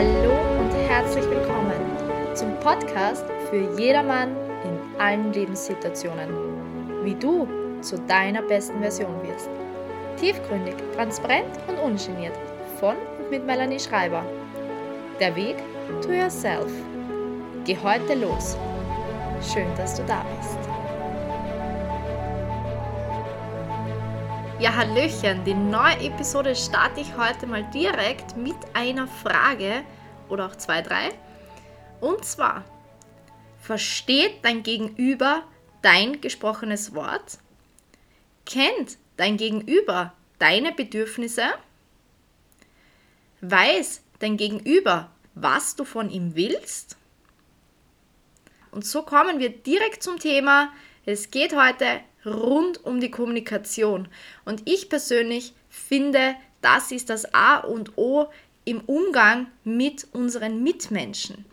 Hallo und herzlich willkommen zum Podcast für jedermann in allen Lebenssituationen. Wie du zu deiner besten Version wirst. Tiefgründig, transparent und ungeniert. Von und mit Melanie Schreiber. Der Weg to yourself. Geh heute los. Schön, dass du da bist. Ja, Hallöchen, die neue Episode starte ich heute mal direkt mit einer Frage oder auch zwei, drei. Und zwar, versteht dein Gegenüber dein gesprochenes Wort? Kennt dein Gegenüber deine Bedürfnisse? Weiß dein Gegenüber, was du von ihm willst? Und so kommen wir direkt zum Thema. Es geht heute rund um die Kommunikation. Und ich persönlich finde, das ist das A und O im Umgang mit unseren Mitmenschen.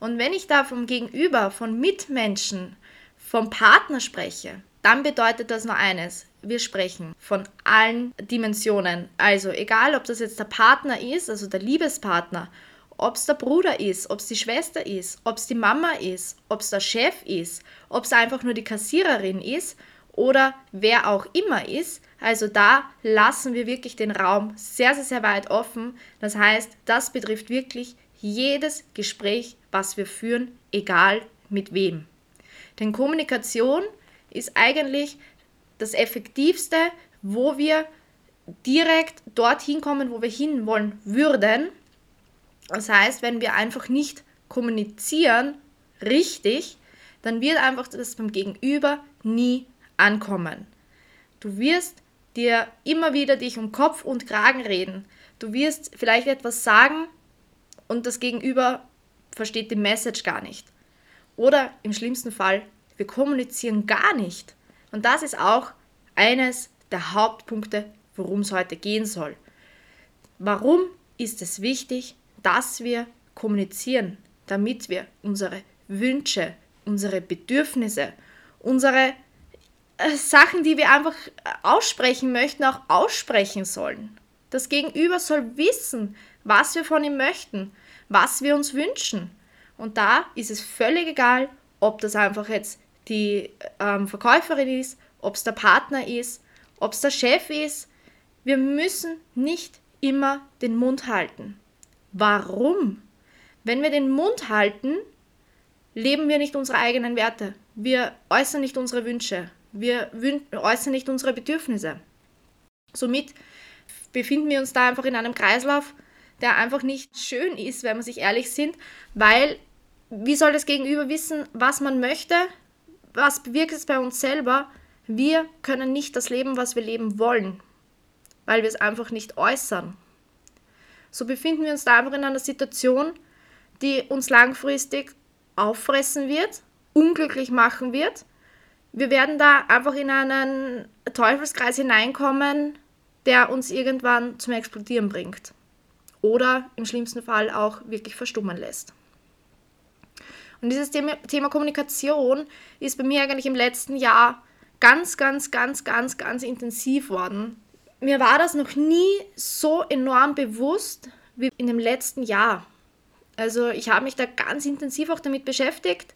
Und wenn ich da vom Gegenüber, von Mitmenschen, vom Partner spreche, dann bedeutet das nur eines. Wir sprechen von allen Dimensionen. Also egal, ob das jetzt der Partner ist, also der Liebespartner, ob es der Bruder ist, ob es die Schwester ist, ob es die Mama ist, ob es der Chef ist, ob es einfach nur die Kassiererin ist oder wer auch immer ist. Also da lassen wir wirklich den Raum sehr, sehr, sehr weit offen. Das heißt, das betrifft wirklich jedes Gespräch, was wir führen, egal mit wem. Denn Kommunikation ist eigentlich das Effektivste, wo wir direkt dorthin kommen, wo wir hinwollen würden. Das heißt, wenn wir einfach nicht kommunizieren richtig, dann wird einfach das beim Gegenüber nie ankommen. Du wirst dir immer wieder dich um Kopf und Kragen reden. Du wirst vielleicht etwas sagen und das Gegenüber versteht die Message gar nicht. Oder im schlimmsten Fall, wir kommunizieren gar nicht. Und das ist auch eines der Hauptpunkte, worum es heute gehen soll. Warum ist es wichtig, dass wir kommunizieren, damit wir unsere Wünsche, unsere Bedürfnisse, unsere Sachen, die wir einfach äh, aussprechen möchten, auch aussprechen sollen. Das Gegenüber soll wissen, was wir von ihm möchten, was wir uns wünschen. Und da ist es völlig egal, ob das einfach jetzt die ähm, Verkäuferin ist, ob es der Partner ist, ob es der Chef ist. Wir müssen nicht immer den Mund halten. Warum? Wenn wir den Mund halten, leben wir nicht unsere eigenen Werte. Wir äußern nicht unsere Wünsche. Wir äußern nicht unsere Bedürfnisse. Somit befinden wir uns da einfach in einem Kreislauf, der einfach nicht schön ist, wenn wir sich ehrlich sind, weil wie soll das Gegenüber wissen, was man möchte? Was bewirkt es bei uns selber? Wir können nicht das leben, was wir leben wollen, weil wir es einfach nicht äußern. So befinden wir uns da einfach in einer Situation, die uns langfristig auffressen wird, unglücklich machen wird wir werden da einfach in einen Teufelskreis hineinkommen, der uns irgendwann zum Explodieren bringt. Oder im schlimmsten Fall auch wirklich verstummen lässt. Und dieses Thema Kommunikation ist bei mir eigentlich im letzten Jahr ganz, ganz, ganz, ganz, ganz intensiv worden. Mir war das noch nie so enorm bewusst wie in dem letzten Jahr. Also ich habe mich da ganz intensiv auch damit beschäftigt.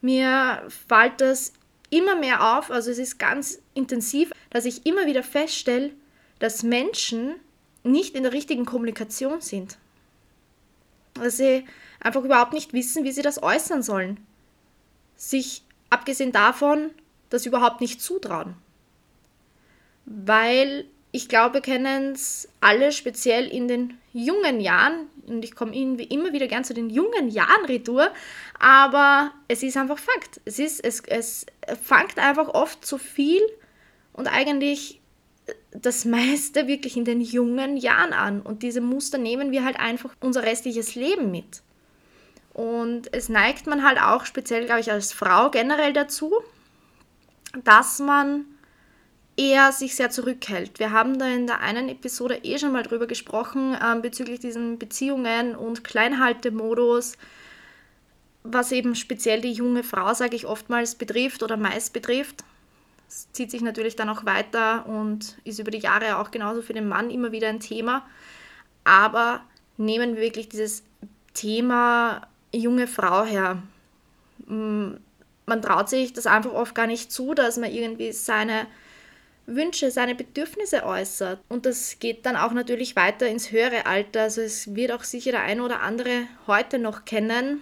Mir fällt das immer mehr auf, also es ist ganz intensiv, dass ich immer wieder feststelle, dass Menschen nicht in der richtigen Kommunikation sind. Dass sie einfach überhaupt nicht wissen, wie sie das äußern sollen. Sich abgesehen davon, das überhaupt nicht zutrauen. Weil ich glaube, kennen es alle speziell in den jungen Jahren, und ich komme immer wieder gern zu den jungen Jahren retour, aber es ist einfach Fakt. Es, ist, es, es fängt einfach oft zu viel und eigentlich das meiste wirklich in den jungen Jahren an. Und diese Muster nehmen wir halt einfach unser restliches Leben mit. Und es neigt man halt auch speziell, glaube ich, als Frau generell dazu, dass man eher sich sehr zurückhält. Wir haben da in der einen Episode eh schon mal drüber gesprochen ähm, bezüglich diesen Beziehungen und Kleinhaltemodus, was eben speziell die junge Frau, sage ich oftmals, betrifft oder meist betrifft. Es zieht sich natürlich dann auch weiter und ist über die Jahre auch genauso für den Mann immer wieder ein Thema. Aber nehmen wir wirklich dieses Thema junge Frau her. Man traut sich das einfach oft gar nicht zu, dass man irgendwie seine Wünsche, seine Bedürfnisse äußert. Und das geht dann auch natürlich weiter ins höhere Alter. Also es wird auch sicher der eine oder andere heute noch kennen,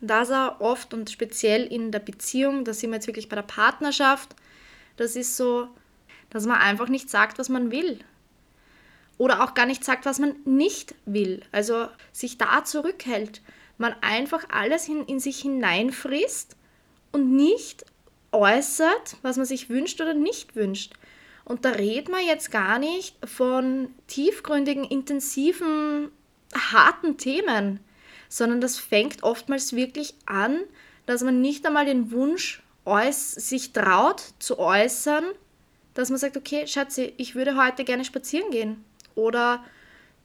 dass er oft und speziell in der Beziehung, da sind wir jetzt wirklich bei der Partnerschaft, das ist so, dass man einfach nicht sagt, was man will. Oder auch gar nicht sagt, was man nicht will. Also sich da zurückhält. Man einfach alles in, in sich hineinfrisst und nicht äußert, was man sich wünscht oder nicht wünscht. Und da redet man jetzt gar nicht von tiefgründigen, intensiven, harten Themen, sondern das fängt oftmals wirklich an, dass man nicht einmal den Wunsch sich traut zu äußern, dass man sagt, okay, Schatzi, ich würde heute gerne spazieren gehen. Oder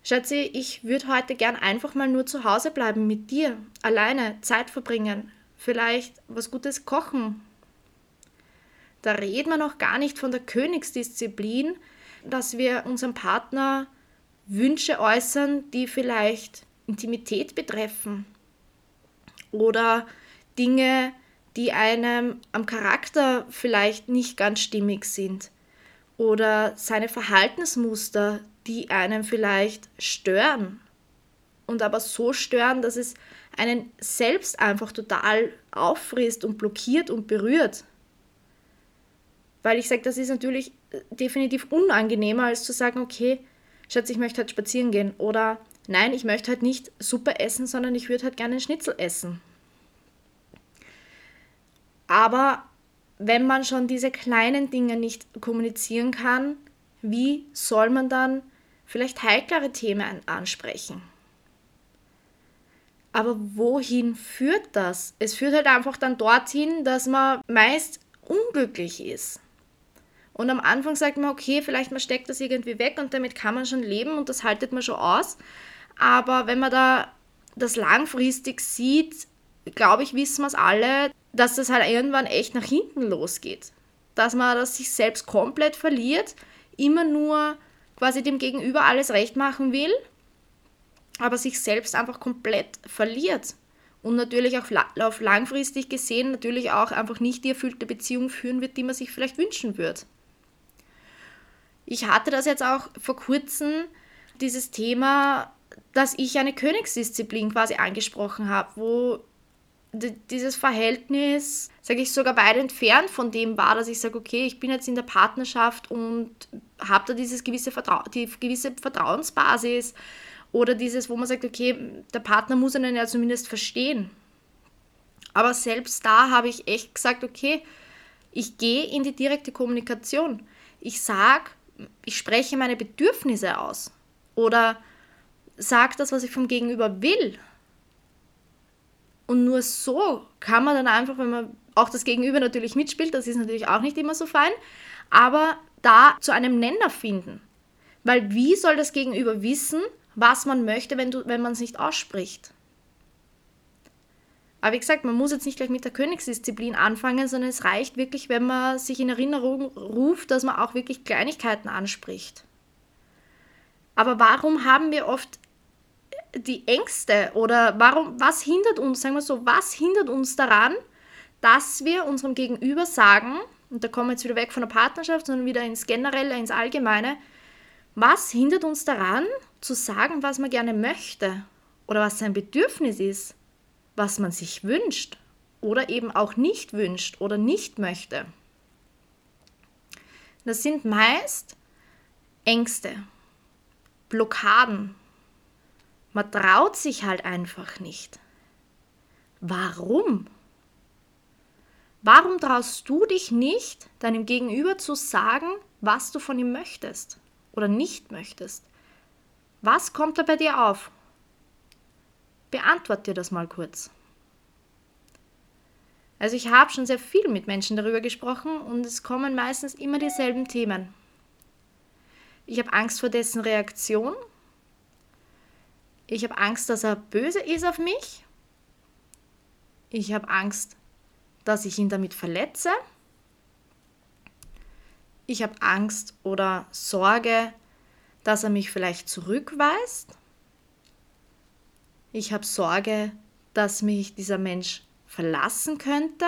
Schatzi, ich würde heute gern einfach mal nur zu Hause bleiben mit dir, alleine Zeit verbringen, vielleicht was Gutes kochen. Da reden wir noch gar nicht von der Königsdisziplin, dass wir unserem Partner Wünsche äußern, die vielleicht Intimität betreffen oder Dinge, die einem am Charakter vielleicht nicht ganz stimmig sind oder seine Verhaltensmuster, die einen vielleicht stören und aber so stören, dass es einen selbst einfach total auffrisst und blockiert und berührt. Weil ich sage, das ist natürlich definitiv unangenehmer, als zu sagen, okay, Schatz, ich möchte halt spazieren gehen. Oder nein, ich möchte halt nicht Suppe essen, sondern ich würde halt gerne einen Schnitzel essen. Aber wenn man schon diese kleinen Dinge nicht kommunizieren kann, wie soll man dann vielleicht heiklere Themen ansprechen? Aber wohin führt das? Es führt halt einfach dann dorthin, dass man meist unglücklich ist. Und am Anfang sagt man, okay, vielleicht man steckt das irgendwie weg und damit kann man schon leben und das haltet man schon aus. Aber wenn man da das langfristig sieht, glaube ich, wissen wir es alle, dass das halt irgendwann echt nach hinten losgeht. Dass man das sich selbst komplett verliert, immer nur quasi dem Gegenüber alles recht machen will, aber sich selbst einfach komplett verliert. Und natürlich auch auf langfristig gesehen natürlich auch einfach nicht die erfüllte Beziehung führen wird, die man sich vielleicht wünschen würde. Ich hatte das jetzt auch vor kurzem, dieses Thema, dass ich eine Königsdisziplin quasi angesprochen habe, wo dieses Verhältnis, sage ich, sogar weit entfernt von dem war, dass ich sage, okay, ich bin jetzt in der Partnerschaft und habe da dieses gewisse Vertrau die gewisse Vertrauensbasis oder dieses, wo man sagt, okay, der Partner muss einen ja zumindest verstehen. Aber selbst da habe ich echt gesagt, okay, ich gehe in die direkte Kommunikation. Ich sage, ich spreche meine Bedürfnisse aus oder sage das, was ich vom Gegenüber will. Und nur so kann man dann einfach, wenn man auch das Gegenüber natürlich mitspielt, das ist natürlich auch nicht immer so fein, aber da zu einem Nenner finden. Weil wie soll das Gegenüber wissen, was man möchte, wenn, wenn man es nicht ausspricht? Aber wie gesagt, man muss jetzt nicht gleich mit der Königsdisziplin anfangen, sondern es reicht wirklich, wenn man sich in Erinnerung ruft, dass man auch wirklich Kleinigkeiten anspricht. Aber warum haben wir oft die Ängste oder warum, was hindert uns, sagen wir so, was hindert uns daran, dass wir unserem Gegenüber sagen, und da kommen wir jetzt wieder weg von der Partnerschaft, sondern wieder ins Generelle, ins Allgemeine, was hindert uns daran, zu sagen, was man gerne möchte oder was sein Bedürfnis ist? Was man sich wünscht oder eben auch nicht wünscht oder nicht möchte. Das sind meist Ängste, Blockaden. Man traut sich halt einfach nicht. Warum? Warum traust du dich nicht, deinem Gegenüber zu sagen, was du von ihm möchtest oder nicht möchtest? Was kommt da bei dir auf? Beantwort dir das mal kurz. Also ich habe schon sehr viel mit Menschen darüber gesprochen und es kommen meistens immer dieselben Themen. Ich habe Angst vor dessen Reaktion. Ich habe Angst, dass er böse ist auf mich. Ich habe Angst, dass ich ihn damit verletze. Ich habe Angst oder Sorge, dass er mich vielleicht zurückweist. Ich habe Sorge, dass mich dieser Mensch verlassen könnte.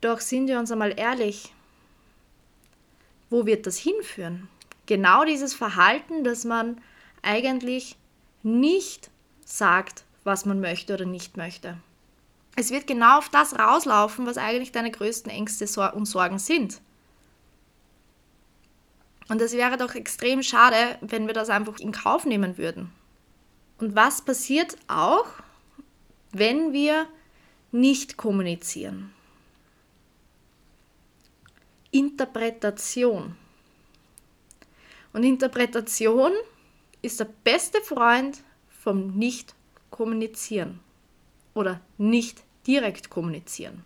Doch sind wir uns einmal ehrlich, wo wird das hinführen? Genau dieses Verhalten, dass man eigentlich nicht sagt, was man möchte oder nicht möchte. Es wird genau auf das rauslaufen, was eigentlich deine größten Ängste und Sorgen sind. Und es wäre doch extrem schade, wenn wir das einfach in Kauf nehmen würden. Und was passiert auch, wenn wir nicht kommunizieren? Interpretation. Und Interpretation ist der beste Freund vom Nicht-Kommunizieren oder nicht direkt kommunizieren.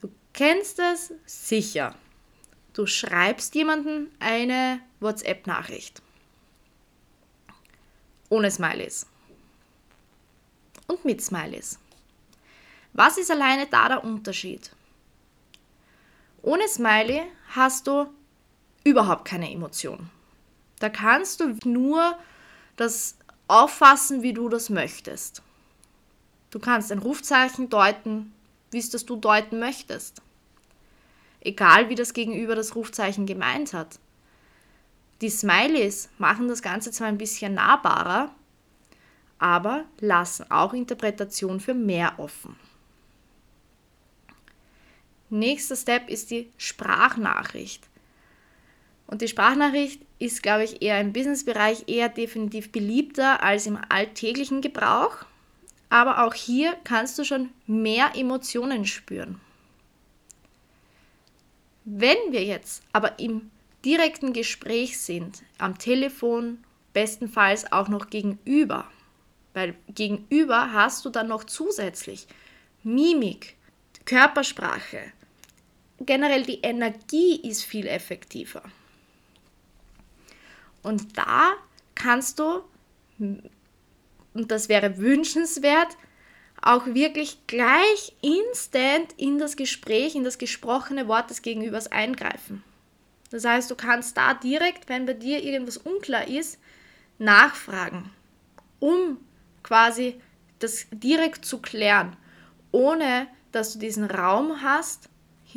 Du kennst es sicher. Du schreibst jemandem eine WhatsApp-Nachricht. Ohne Smileys. Und mit Smileys. Was ist alleine da der Unterschied? Ohne Smiley hast du überhaupt keine Emotion. Da kannst du nur das auffassen, wie du das möchtest. Du kannst ein Rufzeichen deuten, wie es das du deuten möchtest. Egal wie das Gegenüber das Rufzeichen gemeint hat. Die Smileys machen das Ganze zwar ein bisschen nahbarer, aber lassen auch Interpretation für mehr offen. Nächster Step ist die Sprachnachricht. Und die Sprachnachricht ist, glaube ich, eher im Businessbereich eher definitiv beliebter als im alltäglichen Gebrauch. Aber auch hier kannst du schon mehr Emotionen spüren. Wenn wir jetzt aber im direkten Gespräch sind, am Telefon, bestenfalls auch noch gegenüber, weil gegenüber hast du dann noch zusätzlich Mimik, Körpersprache, generell die Energie ist viel effektiver. Und da kannst du, und das wäre wünschenswert, auch wirklich gleich instant in das Gespräch, in das gesprochene Wort des Gegenübers eingreifen. Das heißt, du kannst da direkt, wenn bei dir irgendwas unklar ist, nachfragen, um quasi das direkt zu klären, ohne dass du diesen Raum hast,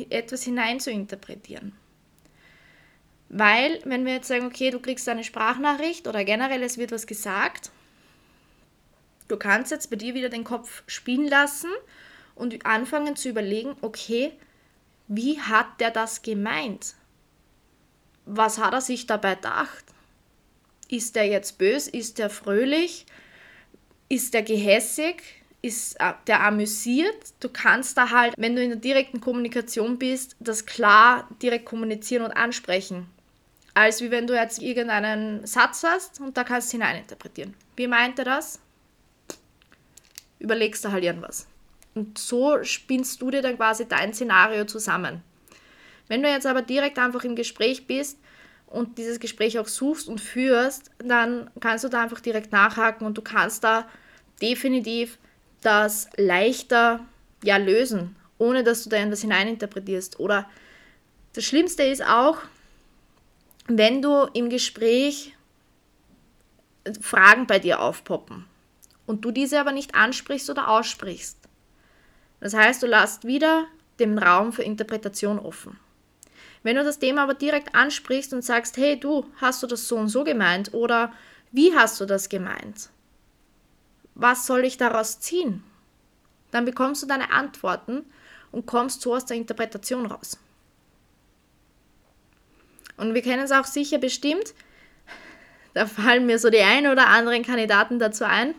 etwas hinein zu interpretieren. Weil, wenn wir jetzt sagen, okay, du kriegst eine Sprachnachricht oder generell es wird was gesagt, du kannst jetzt bei dir wieder den Kopf spielen lassen und anfangen zu überlegen, okay, wie hat der das gemeint? Was hat er sich dabei gedacht? Ist der jetzt böse? Ist der fröhlich? Ist der gehässig? Ist äh, der amüsiert? Du kannst da halt, wenn du in der direkten Kommunikation bist, das klar direkt kommunizieren und ansprechen als wie wenn du jetzt irgendeinen Satz hast und da kannst du hineininterpretieren. Wie meint er das? Überlegst du halt irgendwas. Und so spinnst du dir dann quasi dein Szenario zusammen. Wenn du jetzt aber direkt einfach im Gespräch bist und dieses Gespräch auch suchst und führst, dann kannst du da einfach direkt nachhaken und du kannst da definitiv das leichter ja, lösen, ohne dass du da etwas hineininterpretierst. Oder das Schlimmste ist auch, wenn du im Gespräch Fragen bei dir aufpoppen und du diese aber nicht ansprichst oder aussprichst. Das heißt, du lässt wieder den Raum für Interpretation offen. Wenn du das Thema aber direkt ansprichst und sagst, hey du, hast du das so und so gemeint oder wie hast du das gemeint? Was soll ich daraus ziehen? Dann bekommst du deine Antworten und kommst so aus der Interpretation raus. Und wir kennen es auch sicher bestimmt. Da fallen mir so die ein oder anderen Kandidaten dazu ein,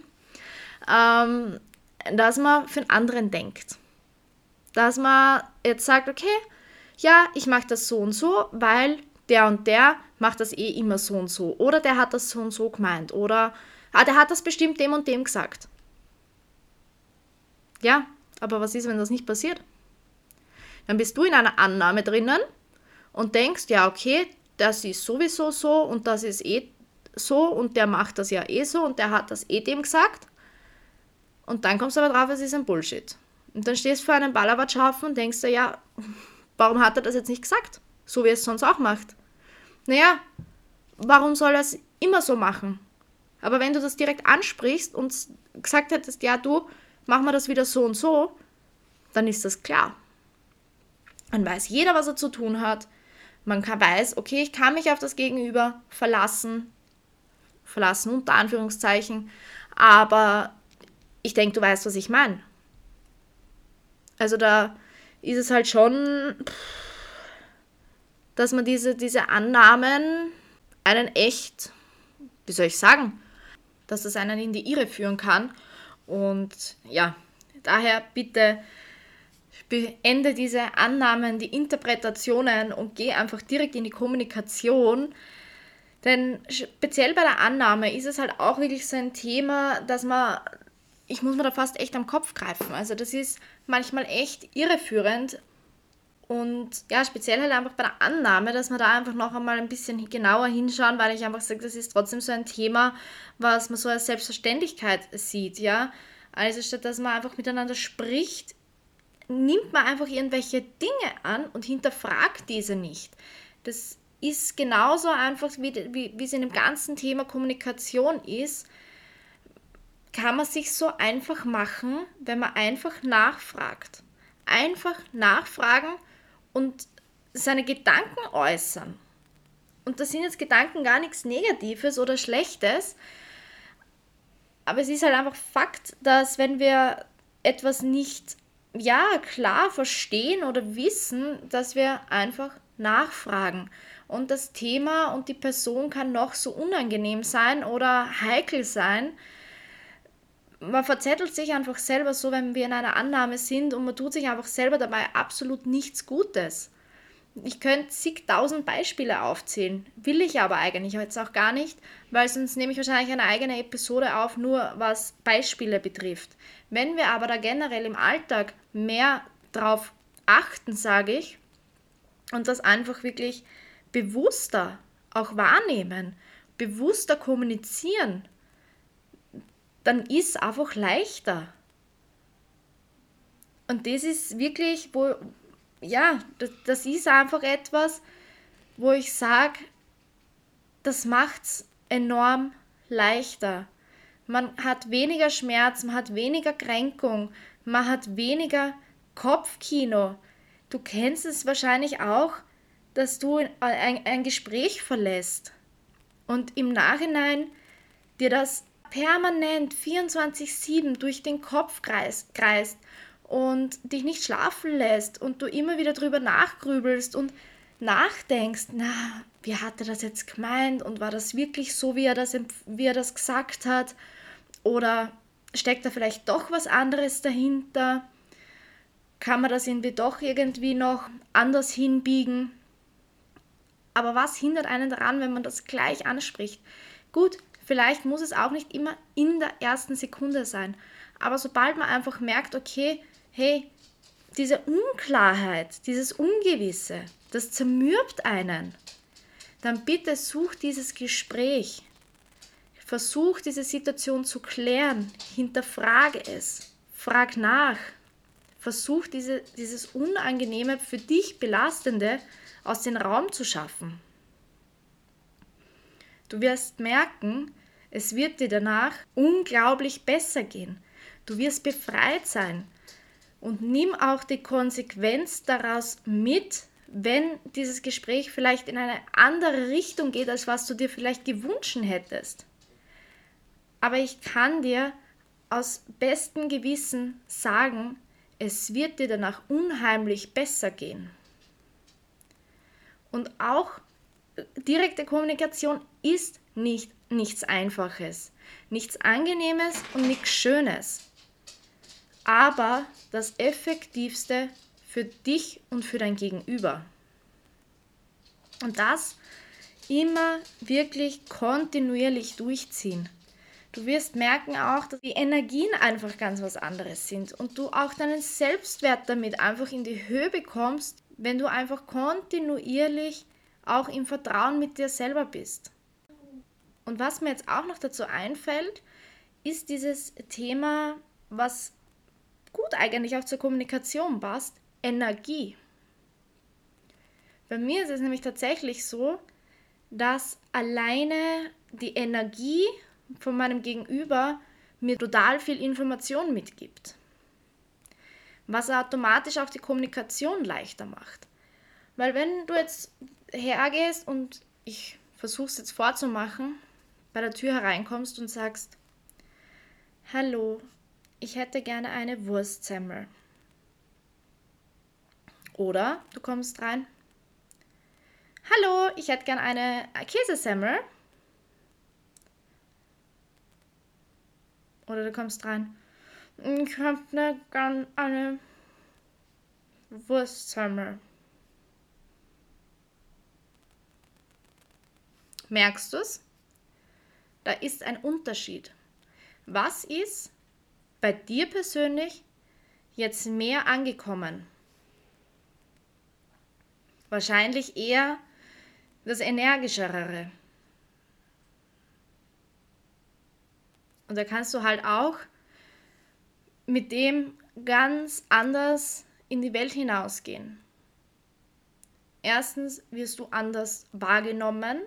ähm, dass man für einen anderen denkt. Dass man jetzt sagt, okay, ja, ich mache das so und so, weil der und der macht das eh immer so und so. Oder der hat das so und so gemeint. Oder ah, der hat das bestimmt dem und dem gesagt. Ja, aber was ist, wenn das nicht passiert? Dann bist du in einer Annahme drinnen und denkst, ja, okay, das ist sowieso so und das ist eh so und der macht das ja eh so und der hat das eh dem gesagt. Und dann kommst du aber drauf, es ist ein Bullshit. Und dann stehst du vor einem Ballerwatschhaufen und denkst dir, ja, warum hat er das jetzt nicht gesagt? So wie er es sonst auch macht. Naja, warum soll er es immer so machen. Aber wenn du das direkt ansprichst und gesagt hättest, ja, du, mach mal das wieder so und so, dann ist das klar. Dann weiß jeder, was er zu tun hat. Man kann, weiß, okay, ich kann mich auf das Gegenüber verlassen. Verlassen unter Anführungszeichen. Aber ich denke, du weißt, was ich meine. Also da ist es halt schon, dass man diese, diese Annahmen einen echt, wie soll ich sagen, dass das einen in die Irre führen kann. Und ja, daher bitte beende diese Annahmen, die Interpretationen und geh einfach direkt in die Kommunikation. Denn speziell bei der Annahme ist es halt auch wirklich so ein Thema, dass man, ich muss mir da fast echt am Kopf greifen. Also das ist manchmal echt irreführend. Und ja, speziell halt einfach bei der Annahme, dass wir da einfach noch einmal ein bisschen genauer hinschauen, weil ich einfach sage, das ist trotzdem so ein Thema, was man so als Selbstverständlichkeit sieht, ja. Also statt dass man einfach miteinander spricht, nimmt man einfach irgendwelche Dinge an und hinterfragt diese nicht. Das ist genauso einfach, wie, wie, wie es in dem ganzen Thema Kommunikation ist, kann man sich so einfach machen, wenn man einfach nachfragt. Einfach nachfragen und seine Gedanken äußern. Und das sind jetzt Gedanken gar nichts Negatives oder Schlechtes, aber es ist halt einfach Fakt, dass wenn wir etwas nicht ja klar verstehen oder wissen, dass wir einfach nachfragen. Und das Thema und die Person kann noch so unangenehm sein oder heikel sein. Man verzettelt sich einfach selber so, wenn wir in einer Annahme sind und man tut sich einfach selber dabei absolut nichts Gutes. Ich könnte zigtausend Beispiele aufzählen, will ich aber eigentlich jetzt auch gar nicht, weil sonst nehme ich wahrscheinlich eine eigene Episode auf, nur was Beispiele betrifft. Wenn wir aber da generell im Alltag mehr drauf achten, sage ich, und das einfach wirklich bewusster auch wahrnehmen, bewusster kommunizieren, dann ist es einfach leichter. Und das ist wirklich, wo, ja, das, das ist einfach etwas, wo ich sage, das macht es enorm leichter. Man hat weniger Schmerz, man hat weniger Kränkung, man hat weniger Kopfkino. Du kennst es wahrscheinlich auch, dass du ein, ein Gespräch verlässt und im Nachhinein dir das permanent 24-7 durch den Kopf kreist, und dich nicht schlafen lässt und du immer wieder drüber nachgrübelst und nachdenkst, na, wie hat er das jetzt gemeint und war das wirklich so, wie er das, wie er das gesagt hat? Oder steckt da vielleicht doch was anderes dahinter? Kann man das irgendwie doch irgendwie noch anders hinbiegen? Aber was hindert einen daran, wenn man das gleich anspricht? Gut, vielleicht muss es auch nicht immer in der ersten Sekunde sein. Aber sobald man einfach merkt, okay, hey, diese Unklarheit, dieses Ungewisse, das zermürbt einen, dann bitte such dieses Gespräch. Versuch diese Situation zu klären, hinterfrage es, frag nach, versuch diese, dieses Unangenehme, für dich Belastende aus dem Raum zu schaffen. Du wirst merken, es wird dir danach unglaublich besser gehen. Du wirst befreit sein, und nimm auch die Konsequenz daraus mit, wenn dieses Gespräch vielleicht in eine andere Richtung geht, als was du dir vielleicht gewünscht hättest. Aber ich kann dir aus bestem Gewissen sagen, es wird dir danach unheimlich besser gehen. Und auch direkte Kommunikation ist nicht nichts Einfaches, nichts Angenehmes und nichts Schönes aber das Effektivste für dich und für dein Gegenüber. Und das immer wirklich kontinuierlich durchziehen. Du wirst merken auch, dass die Energien einfach ganz was anderes sind und du auch deinen Selbstwert damit einfach in die Höhe bekommst, wenn du einfach kontinuierlich auch im Vertrauen mit dir selber bist. Und was mir jetzt auch noch dazu einfällt, ist dieses Thema, was gut eigentlich auch zur Kommunikation passt, Energie. Bei mir ist es nämlich tatsächlich so, dass alleine die Energie von meinem Gegenüber mir total viel Information mitgibt. Was automatisch auch die Kommunikation leichter macht. Weil wenn du jetzt hergehst und ich versuche es jetzt vorzumachen, bei der Tür hereinkommst und sagst, Hallo, ich hätte gerne eine Wurstsemmel. Oder du kommst rein, Hallo, ich hätte gerne eine Käsesemmel. Oder du kommst rein. Ich habe ne, gern eine Wurstsemmel. Merkst du es? Da ist ein Unterschied. Was ist bei dir persönlich jetzt mehr angekommen? Wahrscheinlich eher das Energischere. Und da kannst du halt auch mit dem ganz anders in die Welt hinausgehen. Erstens wirst du anders wahrgenommen.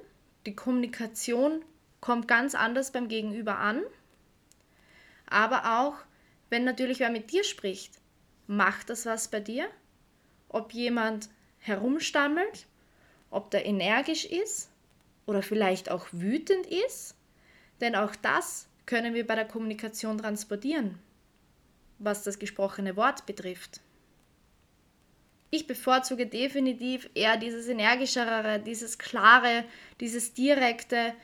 Die Kommunikation kommt ganz anders beim Gegenüber an. Aber auch, wenn natürlich wer mit dir spricht, macht das was bei dir? Ob jemand herumstammelt, ob der energisch ist oder vielleicht auch wütend ist, denn auch das können wir bei der Kommunikation transportieren, was das gesprochene Wort betrifft. Ich bevorzuge definitiv eher dieses energischere, dieses klare, dieses direkte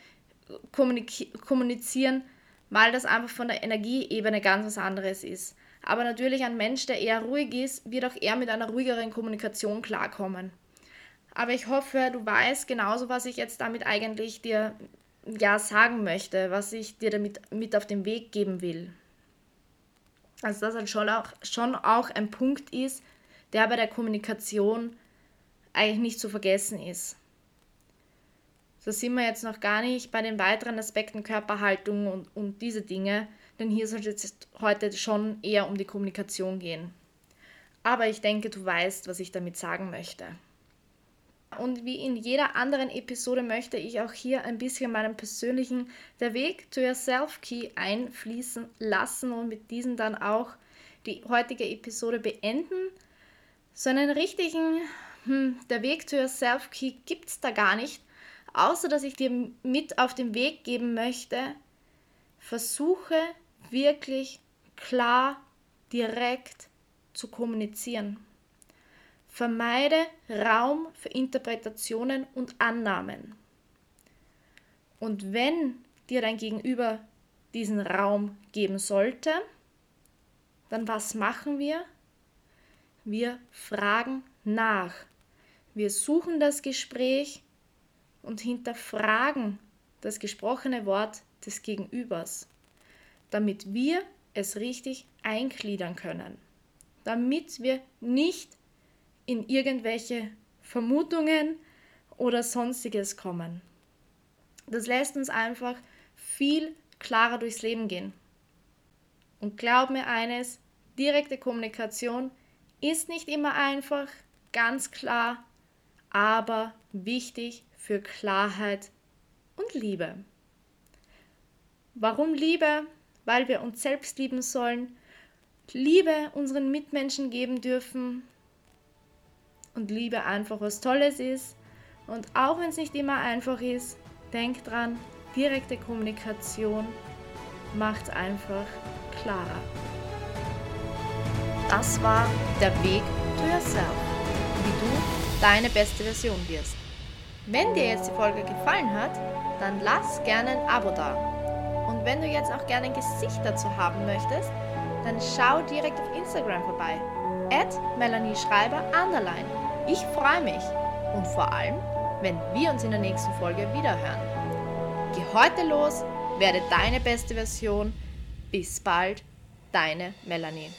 Kommunizieren, weil das einfach von der Energieebene ganz was anderes ist. Aber natürlich ein Mensch, der eher ruhig ist, wird auch eher mit einer ruhigeren Kommunikation klarkommen. Aber ich hoffe, du weißt genauso, was ich jetzt damit eigentlich dir ja sagen möchte, was ich dir damit mit auf den Weg geben will. Also dass halt schon auch, schon auch ein Punkt ist, der bei der Kommunikation eigentlich nicht zu vergessen ist. So sind wir jetzt noch gar nicht bei den weiteren Aspekten Körperhaltung und, und diese Dinge, denn hier soll es heute schon eher um die Kommunikation gehen. Aber ich denke, du weißt, was ich damit sagen möchte. Und wie in jeder anderen Episode möchte ich auch hier ein bisschen meinen persönlichen Der Weg to Yourself Key einfließen lassen und mit diesem dann auch die heutige Episode beenden. So einen richtigen hm, Der Weg to Yourself Key gibt es da gar nicht, außer dass ich dir mit auf den Weg geben möchte, versuche wirklich klar, direkt zu kommunizieren. Vermeide Raum für Interpretationen und Annahmen. Und wenn dir dein Gegenüber diesen Raum geben sollte, dann was machen wir? Wir fragen nach. Wir suchen das Gespräch und hinterfragen das gesprochene Wort des Gegenübers damit wir es richtig eingliedern können, damit wir nicht in irgendwelche Vermutungen oder sonstiges kommen. Das lässt uns einfach viel klarer durchs Leben gehen. Und glaub mir eines, direkte Kommunikation ist nicht immer einfach, ganz klar, aber wichtig für Klarheit und Liebe. Warum Liebe? weil wir uns selbst lieben sollen, Liebe unseren Mitmenschen geben dürfen und Liebe einfach was Tolles ist. Und auch wenn es nicht immer einfach ist, denk dran, direkte Kommunikation macht einfach klarer. Das war der Weg to yourself, wie du deine beste Version wirst. Wenn dir jetzt die Folge gefallen hat, dann lass gerne ein Abo da und wenn du jetzt auch gerne ein Gesicht dazu haben möchtest, dann schau direkt auf Instagram vorbei. At Melanie Schreiber Underline. Ich freue mich. Und vor allem, wenn wir uns in der nächsten Folge wiederhören. Geh heute los, werde deine beste Version. Bis bald, deine Melanie.